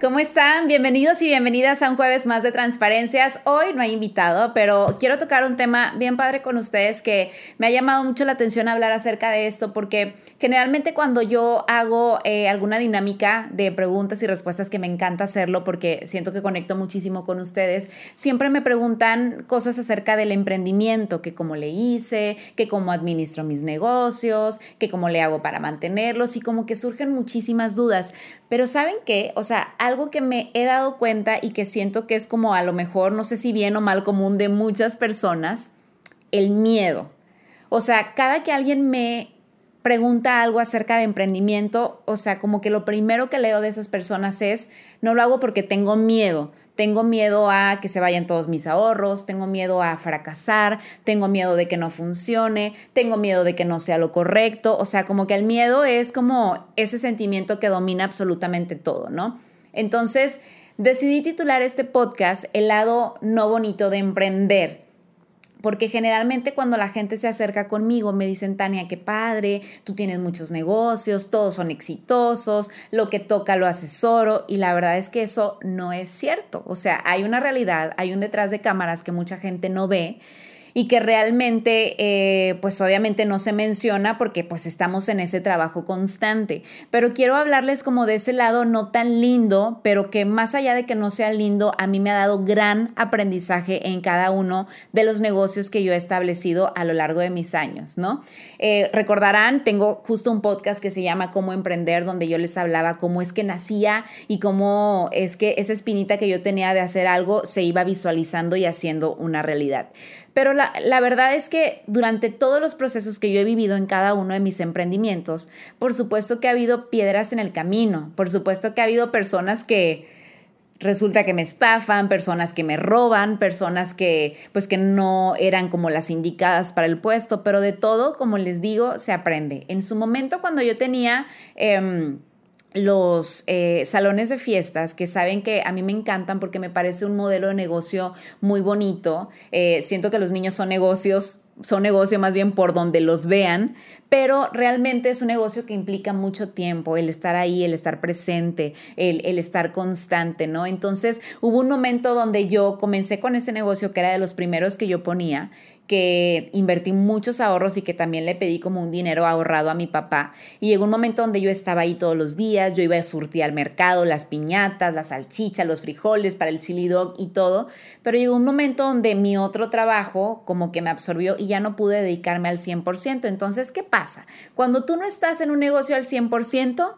¿Cómo están? Bienvenidos y bienvenidas a un jueves más de transparencias. Hoy no hay invitado, pero quiero tocar un tema bien padre con ustedes que me ha llamado mucho la atención hablar acerca de esto porque generalmente cuando yo hago eh, alguna dinámica de preguntas y respuestas que me encanta hacerlo porque siento que conecto muchísimo con ustedes, siempre me preguntan cosas acerca del emprendimiento, que cómo le hice, que cómo administro mis negocios, que cómo le hago para mantenerlos y como que surgen muchísimas dudas. Pero ¿saben qué? O sea, algo que me he dado cuenta y que siento que es como a lo mejor, no sé si bien o mal común de muchas personas, el miedo. O sea, cada que alguien me pregunta algo acerca de emprendimiento, o sea, como que lo primero que leo de esas personas es, no lo hago porque tengo miedo, tengo miedo a que se vayan todos mis ahorros, tengo miedo a fracasar, tengo miedo de que no funcione, tengo miedo de que no sea lo correcto, o sea, como que el miedo es como ese sentimiento que domina absolutamente todo, ¿no? Entonces, decidí titular este podcast El lado no bonito de emprender. Porque generalmente cuando la gente se acerca conmigo me dicen, Tania, qué padre, tú tienes muchos negocios, todos son exitosos, lo que toca lo asesoro y la verdad es que eso no es cierto. O sea, hay una realidad, hay un detrás de cámaras que mucha gente no ve y que realmente eh, pues obviamente no se menciona porque pues estamos en ese trabajo constante. Pero quiero hablarles como de ese lado no tan lindo, pero que más allá de que no sea lindo, a mí me ha dado gran aprendizaje en cada uno de los negocios que yo he establecido a lo largo de mis años, ¿no? Eh, recordarán, tengo justo un podcast que se llama Cómo Emprender, donde yo les hablaba cómo es que nacía y cómo es que esa espinita que yo tenía de hacer algo se iba visualizando y haciendo una realidad. Pero la, verdad es que durante todos los procesos que yo he vivido en cada uno de mis emprendimientos, por supuesto que ha habido piedras en el camino, por supuesto que ha habido personas que resulta que me estafan, personas que me roban, personas que pues que no eran como las indicadas para el puesto, pero de todo, como les digo, se aprende. En su momento cuando yo tenía... Em, los eh, salones de fiestas, que saben que a mí me encantan porque me parece un modelo de negocio muy bonito. Eh, siento que los niños son negocios, son negocio más bien por donde los vean, pero realmente es un negocio que implica mucho tiempo, el estar ahí, el estar presente, el, el estar constante, ¿no? Entonces hubo un momento donde yo comencé con ese negocio que era de los primeros que yo ponía que invertí muchos ahorros y que también le pedí como un dinero ahorrado a mi papá. Y llegó un momento donde yo estaba ahí todos los días, yo iba a surtir al mercado, las piñatas, la salchicha, los frijoles para el chili dog y todo. Pero llegó un momento donde mi otro trabajo como que me absorbió y ya no pude dedicarme al 100%. Entonces, ¿qué pasa? Cuando tú no estás en un negocio al 100%,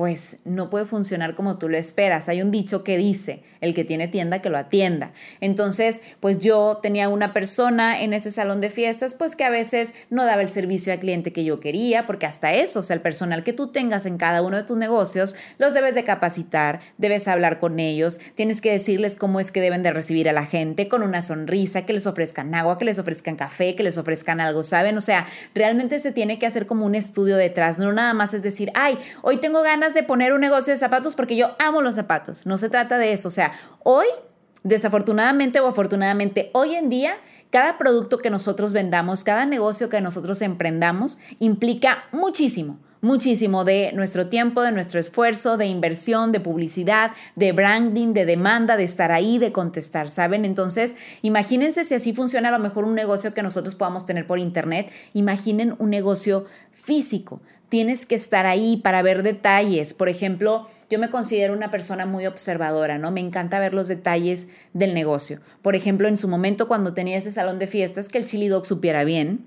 pues no puede funcionar como tú lo esperas. Hay un dicho que dice, el que tiene tienda que lo atienda. Entonces, pues yo tenía una persona en ese salón de fiestas, pues que a veces no daba el servicio al cliente que yo quería, porque hasta eso, o sea, el personal que tú tengas en cada uno de tus negocios, los debes de capacitar, debes hablar con ellos, tienes que decirles cómo es que deben de recibir a la gente con una sonrisa, que les ofrezcan agua, que les ofrezcan café, que les ofrezcan algo, ¿saben? O sea, realmente se tiene que hacer como un estudio detrás, no nada más es decir, ay, hoy tengo ganas de poner un negocio de zapatos porque yo amo los zapatos. No se trata de eso. O sea, hoy, desafortunadamente o afortunadamente, hoy en día, cada producto que nosotros vendamos, cada negocio que nosotros emprendamos, implica muchísimo muchísimo de nuestro tiempo, de nuestro esfuerzo, de inversión, de publicidad, de branding, de demanda, de estar ahí, de contestar, ¿saben? Entonces, imagínense si así funciona a lo mejor un negocio que nosotros podamos tener por internet, imaginen un negocio físico. Tienes que estar ahí para ver detalles. Por ejemplo, yo me considero una persona muy observadora, ¿no? Me encanta ver los detalles del negocio. Por ejemplo, en su momento cuando tenía ese salón de fiestas, que el chili dog supiera bien,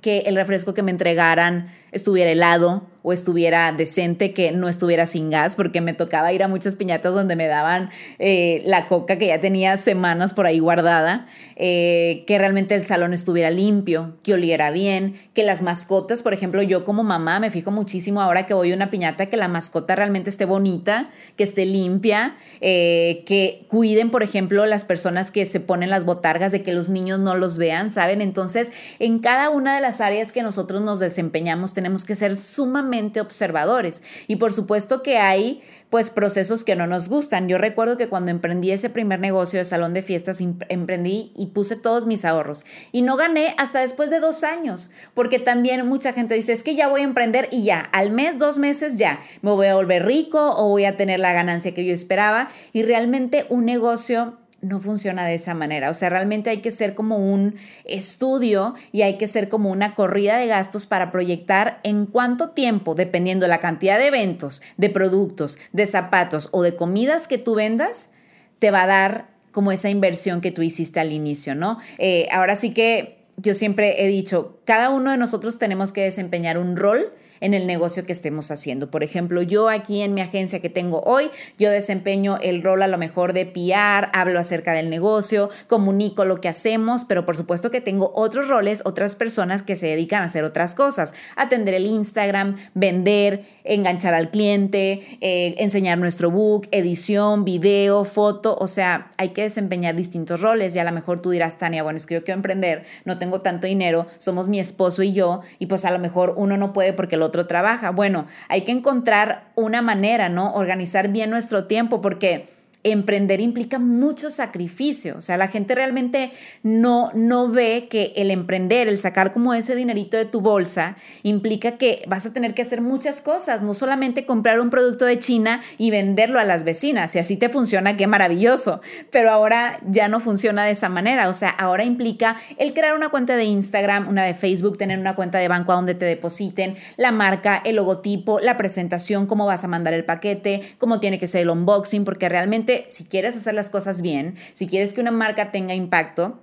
que el refresco que me entregaran estuviera helado o estuviera decente, que no estuviera sin gas, porque me tocaba ir a muchas piñatas donde me daban eh, la coca que ya tenía semanas por ahí guardada, eh, que realmente el salón estuviera limpio, que oliera bien, que las mascotas, por ejemplo, yo como mamá me fijo muchísimo ahora que voy a una piñata que la mascota realmente esté bonita, que esté limpia, eh, que cuiden, por ejemplo, las personas que se ponen las botargas de que los niños no los vean, ¿saben? Entonces, en cada una de las áreas que nosotros nos desempeñamos tenemos que ser sumamente observadores. Y por supuesto que hay pues procesos que no nos gustan. Yo recuerdo que cuando emprendí ese primer negocio de salón de fiestas, emprendí y puse todos mis ahorros. Y no gané hasta después de dos años, porque también mucha gente dice, es que ya voy a emprender y ya, al mes, dos meses ya, me voy a volver rico o voy a tener la ganancia que yo esperaba. Y realmente un negocio no funciona de esa manera. O sea, realmente hay que ser como un estudio y hay que ser como una corrida de gastos para proyectar en cuánto tiempo, dependiendo de la cantidad de eventos, de productos, de zapatos o de comidas que tú vendas, te va a dar como esa inversión que tú hiciste al inicio, ¿no? Eh, ahora sí que yo siempre he dicho, cada uno de nosotros tenemos que desempeñar un rol en el negocio que estemos haciendo. Por ejemplo, yo aquí en mi agencia que tengo hoy, yo desempeño el rol a lo mejor de PR, hablo acerca del negocio, comunico lo que hacemos, pero por supuesto que tengo otros roles, otras personas que se dedican a hacer otras cosas, atender el Instagram, vender, enganchar al cliente, eh, enseñar nuestro book, edición, video, foto, o sea, hay que desempeñar distintos roles y a lo mejor tú dirás, Tania, bueno, es que yo quiero emprender, no tengo tanto dinero, somos mi esposo y yo, y pues a lo mejor uno no puede porque lo otro trabaja. Bueno, hay que encontrar una manera, ¿no? Organizar bien nuestro tiempo porque emprender implica mucho sacrificio. O sea, la gente realmente no, no ve que el emprender, el sacar como ese dinerito de tu bolsa, implica que vas a tener que hacer muchas cosas, no solamente comprar un producto de China y venderlo a las vecinas. Si así te funciona, qué maravilloso. Pero ahora ya no funciona de esa manera. O sea, ahora implica el crear una cuenta de Instagram, una de Facebook, tener una cuenta de banco a donde te depositen, la marca, el logotipo, la presentación, cómo vas a mandar el paquete, cómo tiene que ser el unboxing, porque realmente si quieres hacer las cosas bien, si quieres que una marca tenga impacto,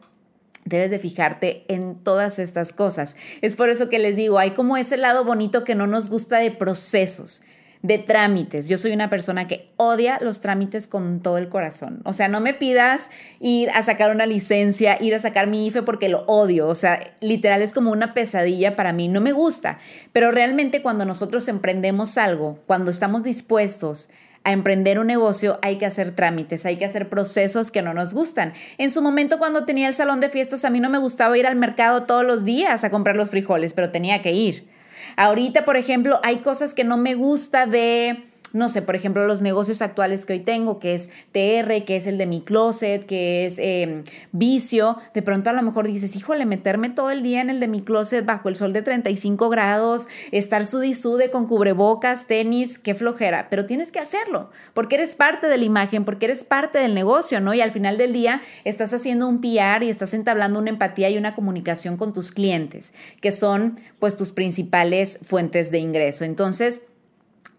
Debes de fijarte en todas estas cosas. Es por eso que les digo, hay como ese lado bonito que no nos gusta de procesos, de trámites. Yo soy una persona que odia los trámites con todo el corazón. O sea, no me pidas ir a sacar una licencia, ir a sacar mi IFE porque lo odio. O sea, literal es como una pesadilla para mí. No me gusta. Pero realmente cuando nosotros emprendemos algo, cuando estamos dispuestos a emprender un negocio hay que hacer trámites, hay que hacer procesos que no nos gustan. En su momento cuando tenía el salón de fiestas a mí no me gustaba ir al mercado todos los días a comprar los frijoles, pero tenía que ir. Ahorita, por ejemplo, hay cosas que no me gusta de no sé, por ejemplo, los negocios actuales que hoy tengo, que es TR, que es el de mi closet, que es em, vicio, de pronto a lo mejor dices, híjole, meterme todo el día en el de mi closet bajo el sol de 35 grados, estar sudisude con cubrebocas, tenis, qué flojera, pero tienes que hacerlo, porque eres parte de la imagen, porque eres parte del negocio, ¿no? Y al final del día estás haciendo un PR y estás entablando una empatía y una comunicación con tus clientes, que son pues tus principales fuentes de ingreso. Entonces,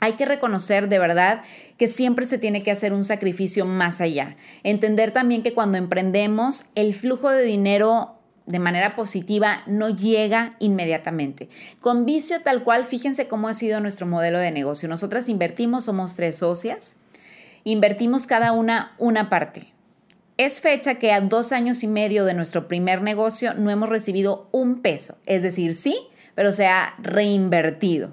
hay que reconocer de verdad que siempre se tiene que hacer un sacrificio más allá. Entender también que cuando emprendemos, el flujo de dinero de manera positiva no llega inmediatamente. Con vicio tal cual, fíjense cómo ha sido nuestro modelo de negocio. Nosotras invertimos, somos tres socias, invertimos cada una una parte. Es fecha que a dos años y medio de nuestro primer negocio no hemos recibido un peso. Es decir, sí, pero se ha reinvertido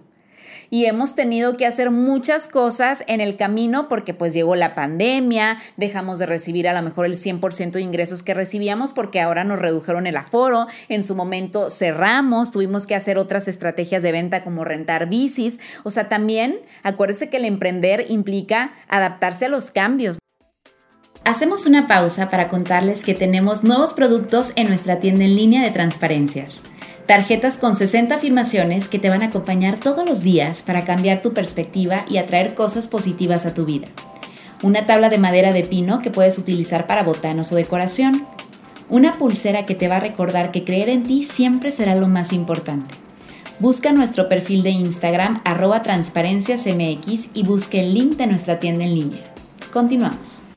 y hemos tenido que hacer muchas cosas en el camino porque pues llegó la pandemia, dejamos de recibir a lo mejor el 100% de ingresos que recibíamos porque ahora nos redujeron el aforo, en su momento cerramos, tuvimos que hacer otras estrategias de venta como rentar bicis, o sea, también acuérdese que el emprender implica adaptarse a los cambios. Hacemos una pausa para contarles que tenemos nuevos productos en nuestra tienda en línea de transparencias. Tarjetas con 60 afirmaciones que te van a acompañar todos los días para cambiar tu perspectiva y atraer cosas positivas a tu vida. Una tabla de madera de pino que puedes utilizar para botanos o decoración. Una pulsera que te va a recordar que creer en ti siempre será lo más importante. Busca nuestro perfil de Instagram arroba transparenciasmx y busque el link de nuestra tienda en línea. Continuamos.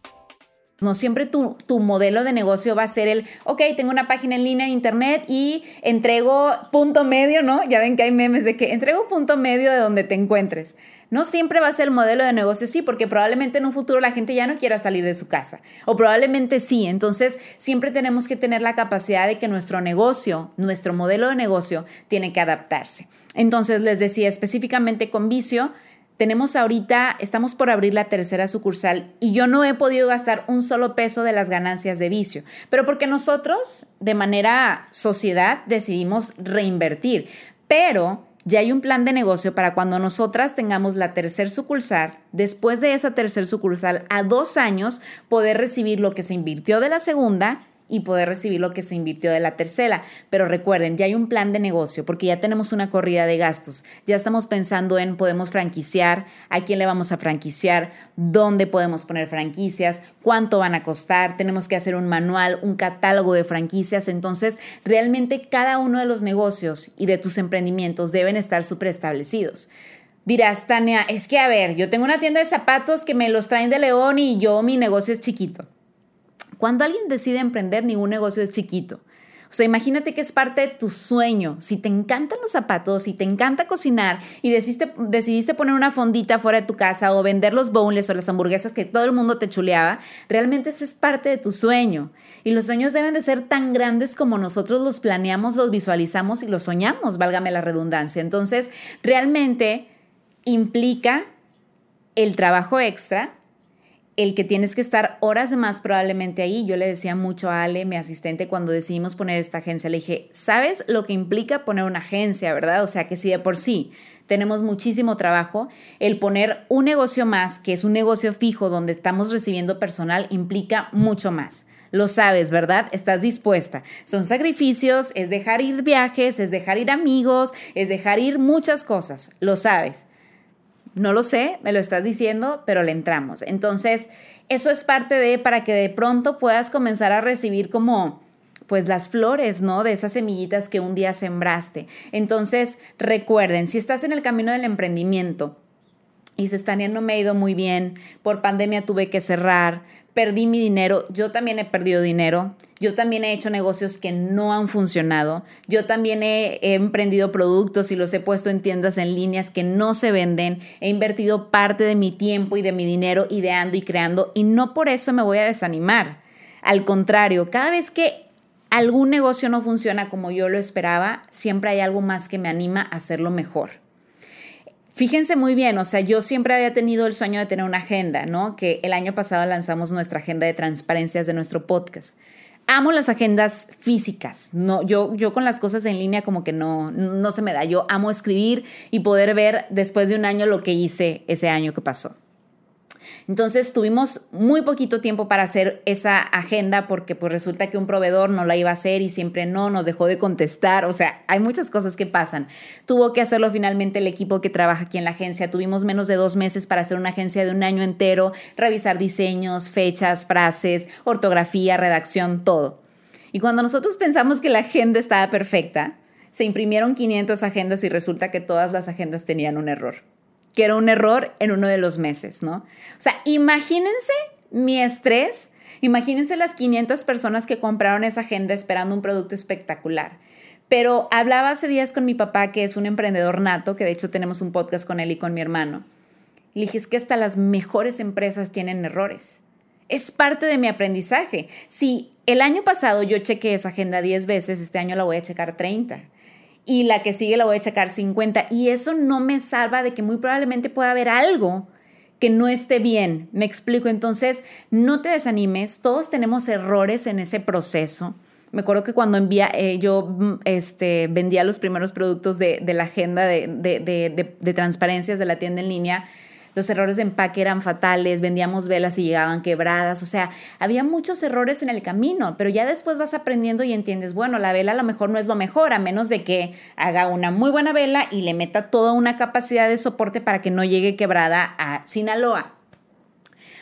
No siempre tu, tu, modelo de negocio va a ser el, ok, tengo una página en línea en internet y entrego punto medio, ¿no? Ya ven que hay memes de que entrego punto medio de donde te encuentres. No siempre va a ser el modelo de negocio sí, porque probablemente en un futuro la gente ya no quiera salir de su casa. O probablemente sí. Entonces, siempre tenemos que tener la capacidad de que nuestro negocio, nuestro modelo de negocio, tiene que adaptarse. Entonces, les decía específicamente con vicio, tenemos ahorita, estamos por abrir la tercera sucursal y yo no he podido gastar un solo peso de las ganancias de vicio, pero porque nosotros de manera sociedad decidimos reinvertir, pero ya hay un plan de negocio para cuando nosotras tengamos la tercer sucursal, después de esa tercer sucursal a dos años, poder recibir lo que se invirtió de la segunda y poder recibir lo que se invirtió de la tercera. Pero recuerden, ya hay un plan de negocio porque ya tenemos una corrida de gastos. Ya estamos pensando en podemos franquiciar, a quién le vamos a franquiciar, dónde podemos poner franquicias, cuánto van a costar, tenemos que hacer un manual, un catálogo de franquicias. Entonces, realmente cada uno de los negocios y de tus emprendimientos deben estar súper establecidos. Dirás, Tania, es que a ver, yo tengo una tienda de zapatos que me los traen de León y yo mi negocio es chiquito. Cuando alguien decide emprender, ningún negocio es chiquito. O sea, imagínate que es parte de tu sueño. Si te encantan los zapatos, si te encanta cocinar y decidiste, poner una fondita fuera de tu casa o vender los bowls o las hamburguesas que todo el mundo te chuleaba, realmente eso es parte de tu sueño. Y los sueños deben de ser tan grandes como nosotros los planeamos, los visualizamos y los soñamos, válgame la redundancia. Entonces, realmente implica el trabajo extra, el que tienes que estar horas más probablemente ahí. Yo le decía mucho a Ale, mi asistente, cuando decidimos poner esta agencia, le dije, ¿sabes lo que implica poner una agencia, verdad? O sea, que si de por sí tenemos muchísimo trabajo, el poner un negocio más, que es un negocio fijo donde estamos recibiendo personal, implica mucho más. Lo sabes, ¿verdad? Estás dispuesta. Son sacrificios, es dejar ir viajes, es dejar ir amigos, es dejar ir muchas cosas. Lo sabes. No lo sé, me lo estás diciendo, pero le entramos. Entonces, eso es parte de para que de pronto puedas comenzar a recibir como pues las flores, ¿no? De esas semillitas que un día sembraste. Entonces, recuerden, si estás en el camino del emprendimiento, y se están no me ha ido muy bien, por pandemia tuve que cerrar, perdí mi dinero, yo también he perdido dinero, yo también he hecho negocios que no han funcionado, yo también he, emprendido productos y los he puesto en tiendas en líneas que no se venden, he invertido parte de mi tiempo y de mi dinero ideando y creando y no por eso me voy a desanimar. Al contrario, cada vez que algún negocio no funciona como yo lo esperaba, siempre hay algo más que me anima a hacerlo mejor. Fíjense muy bien, o sea, yo siempre había tenido el sueño de tener una agenda, ¿no? Que el año pasado lanzamos nuestra agenda de transparencias de nuestro podcast. Amo las agendas físicas, no, yo, yo con las cosas en línea como que no, no se me da. Yo amo escribir y poder ver después de un año lo que hice ese año que pasó. Entonces tuvimos muy poquito tiempo para hacer esa agenda porque pues resulta que un proveedor no la iba a hacer y siempre no, nos dejó de contestar, o sea, hay muchas cosas que pasan. Tuvo que hacerlo finalmente el equipo que trabaja aquí en la agencia, tuvimos menos de dos meses para hacer una agencia de un año entero, revisar diseños, fechas, frases, ortografía, redacción, todo. Y cuando nosotros pensamos que la agenda estaba perfecta, se imprimieron 500 agendas y resulta que todas las agendas tenían un error que era un error en uno de los meses, ¿no? O sea, imagínense mi estrés, imagínense las 500 personas que compraron esa agenda esperando un producto espectacular. Pero hablaba hace días con mi papá, que es un emprendedor nato, que de hecho tenemos un podcast con él y con mi hermano. Le dije, es que hasta las mejores empresas tienen errores. Es parte de mi aprendizaje. Si el año pasado yo chequé esa agenda 10 veces, este año la voy a checar 30 y la que sigue la voy a checar 50 y eso no me salva de que muy probablemente pueda haber algo que no esté bien. Me explico, entonces no te desanimes, todos tenemos errores en ese proceso. Me acuerdo que cuando envía, eh, yo mm, este, vendía los primeros productos de, la agenda de, de transparencias de la tienda en línea, los errores de empaque eran fatales, vendíamos velas y llegaban quebradas, o sea, había muchos errores en el camino, pero ya después vas aprendiendo y entiendes, bueno, la vela a lo mejor no es lo mejor, a menos de que haga una muy buena vela y le meta toda una capacidad de soporte para que no llegue quebrada a Sinaloa.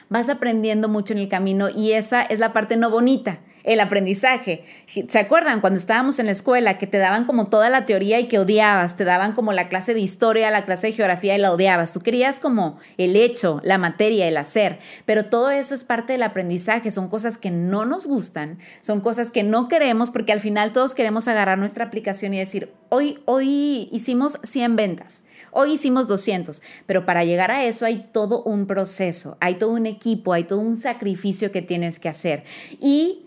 Vas aprendiendo mucho en el camino y esa es la parte no bonita. El aprendizaje. ¿Se acuerdan cuando estábamos en la escuela que te daban como toda la teoría y que odiabas? Te daban como la clase de historia, la clase de geografía y la odiabas. Tú querías como el hecho, la materia, el hacer. Pero todo eso es parte del aprendizaje. Son cosas que no nos gustan, son cosas que no queremos porque al final todos queremos agarrar nuestra aplicación y decir, hoy, hoy hicimos 100 ventas. Hoy hicimos 200, pero para llegar a eso hay todo un proceso, hay todo un equipo, hay todo un sacrificio que tienes que hacer. Y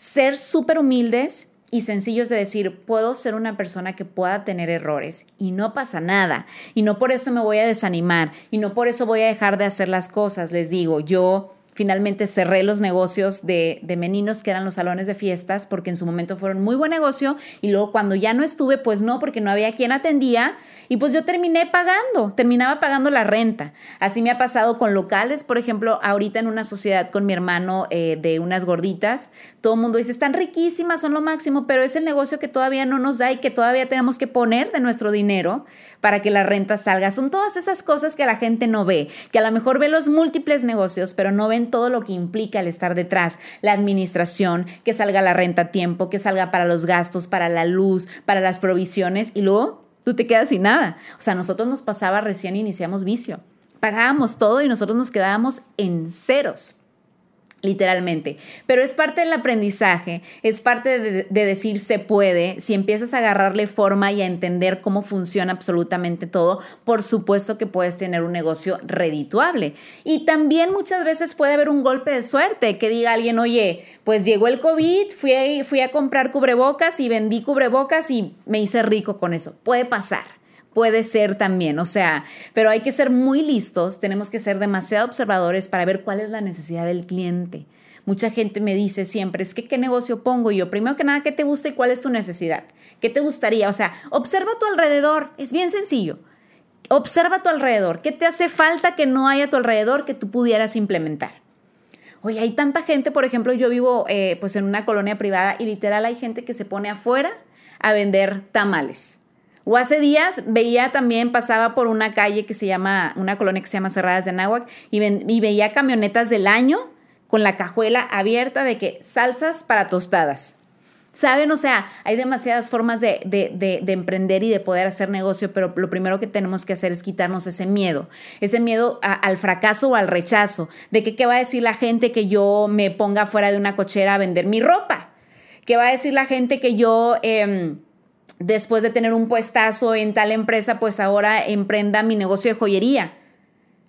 ser súper humildes y sencillos de decir, puedo ser una persona que pueda tener errores y no pasa nada. Y no por eso me voy a desanimar y no por eso voy a dejar de hacer las cosas. Les digo, yo finalmente cerré los negocios de, de, meninos que eran los salones de fiestas porque en su momento fueron muy buen negocio y luego cuando ya no estuve, pues no, porque no había quien atendía y pues yo terminé pagando, terminaba pagando la renta. Así me ha pasado con locales, por ejemplo, ahorita en una sociedad con mi hermano eh, de unas gorditas, todo el mundo dice, están riquísimas, son lo máximo, pero es el negocio que todavía no nos da y que todavía tenemos que poner de nuestro dinero para que la renta salga. Son todas esas cosas que la gente no ve, que a lo mejor ve los múltiples negocios, pero no ven todo lo que implica el estar detrás, la administración, que salga la renta a tiempo, que salga para los gastos, para la luz, para las provisiones y luego tú te quedas sin nada. O sea, nosotros nos pasaba recién iniciamos vicio. Pagábamos todo y nosotros nos quedábamos en ceros literalmente. Pero es parte del aprendizaje, es parte de, decir se puede, si empiezas a agarrarle forma y a entender cómo funciona absolutamente todo, por supuesto que puedes tener un negocio redituable. Y también muchas veces puede haber un golpe de suerte, que diga alguien, oye, pues llegó el COVID, fui a, fui a comprar cubrebocas y vendí cubrebocas y me hice rico con eso. Puede pasar puede ser también, o sea, pero hay que ser muy listos, tenemos que ser demasiado observadores para ver cuál es la necesidad del cliente. Mucha gente me dice siempre, es que qué negocio pongo yo. Primero que nada, ¿qué te gusta y cuál es tu necesidad? ¿Qué te gustaría? O sea, observa a tu alrededor, es bien sencillo. Observa a tu alrededor, ¿qué te hace falta que no haya a tu alrededor que tú pudieras implementar? Oye, hay tanta gente, por ejemplo, yo vivo eh, pues en una colonia privada y literal hay gente que se pone afuera a vender tamales o hace días veía también, pasaba por una calle que se llama, una colonia que se llama Cerradas de Nahuac, y, veía camionetas del año con la cajuela abierta de que salsas para tostadas. ¿Saben? O sea, hay demasiadas formas de, emprender y de poder hacer negocio, pero lo primero que tenemos que hacer es quitarnos ese miedo, ese miedo al fracaso o al rechazo, de que qué va a decir la gente que yo me ponga fuera de una cochera a vender mi ropa, qué va a decir la gente que yo... Em, después de tener un puestazo en tal empresa, pues ahora emprenda mi negocio de joyería.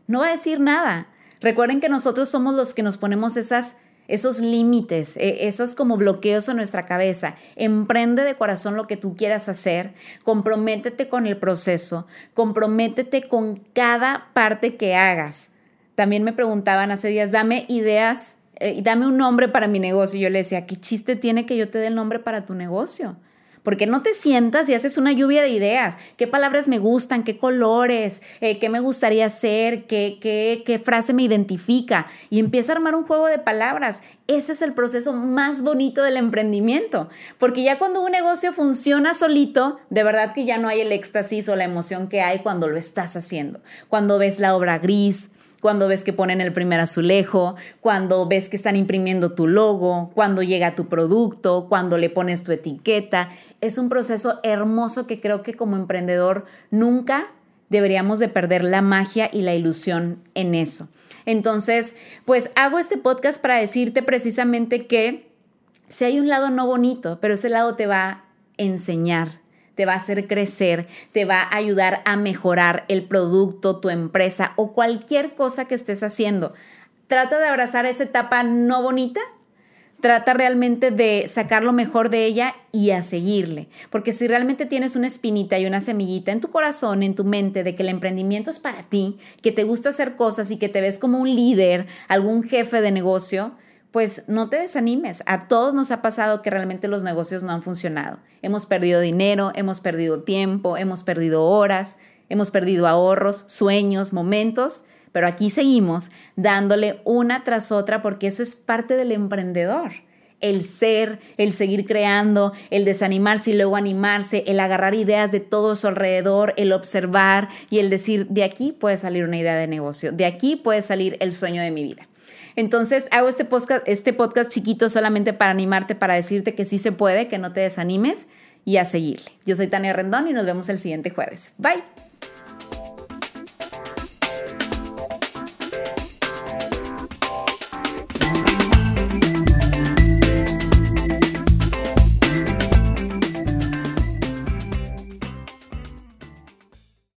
No va a decir nada. Recuerden que nosotros somos los que nos ponemos esas, esos límites, e, esos como bloqueos en nuestra cabeza. Emprende de corazón lo que tú quieras hacer, comprométete con el proceso, comprométete con cada parte que hagas. También me preguntaban hace días, dame ideas, eh, dame un nombre para mi negocio. Yo le decía, ¿qué chiste tiene que yo te dé el nombre para tu negocio? Porque no te sientas y haces una lluvia de ideas. ¿Qué palabras me gustan? ¿Qué colores? Eh, ¿Qué me gustaría hacer? ¿Qué, qué, ¿Qué frase me identifica? Y empieza a armar un juego de palabras. Ese es el proceso más bonito del emprendimiento. Porque ya cuando un negocio funciona solito, de verdad que ya no hay el éxtasis o la emoción que hay cuando lo estás haciendo. Cuando ves la obra gris, cuando ves que ponen el primer azulejo, cuando ves que están imprimiendo tu logo, cuando llega tu producto, cuando le pones tu etiqueta es un proceso hermoso que creo que como emprendedor nunca deberíamos de perder la magia y la ilusión en eso. Entonces, pues hago este podcast para decirte precisamente que si hay un lado no bonito, pero ese lado te va a enseñar, te va a hacer crecer, te va a ayudar a mejorar el producto, tu empresa o cualquier cosa que estés haciendo. Trata de abrazar esa etapa no bonita trata realmente de sacar lo mejor de ella y a seguirle. Porque si realmente tienes una espinita y una semillita en tu corazón, en tu mente, de que el emprendimiento es para ti, que te gusta hacer cosas y que te ves como un líder, algún jefe de negocio, pues no te desanimes. A todos nos ha pasado que realmente los negocios no han funcionado. Hemos perdido dinero, hemos perdido tiempo, hemos perdido horas, hemos perdido ahorros, sueños, momentos pero aquí seguimos dándole una tras otra porque eso es parte del emprendedor. El ser, el seguir creando, el desanimarse y luego animarse, el agarrar ideas de todo su alrededor, el observar y el decir, de aquí puede salir una idea de negocio, de aquí puede salir el sueño de mi vida. Entonces hago este podcast, este podcast chiquito solamente para animarte, para decirte que sí se puede, que no te desanimes y a seguirle. Yo soy Tania Rendón y nos vemos el siguiente jueves. Bye.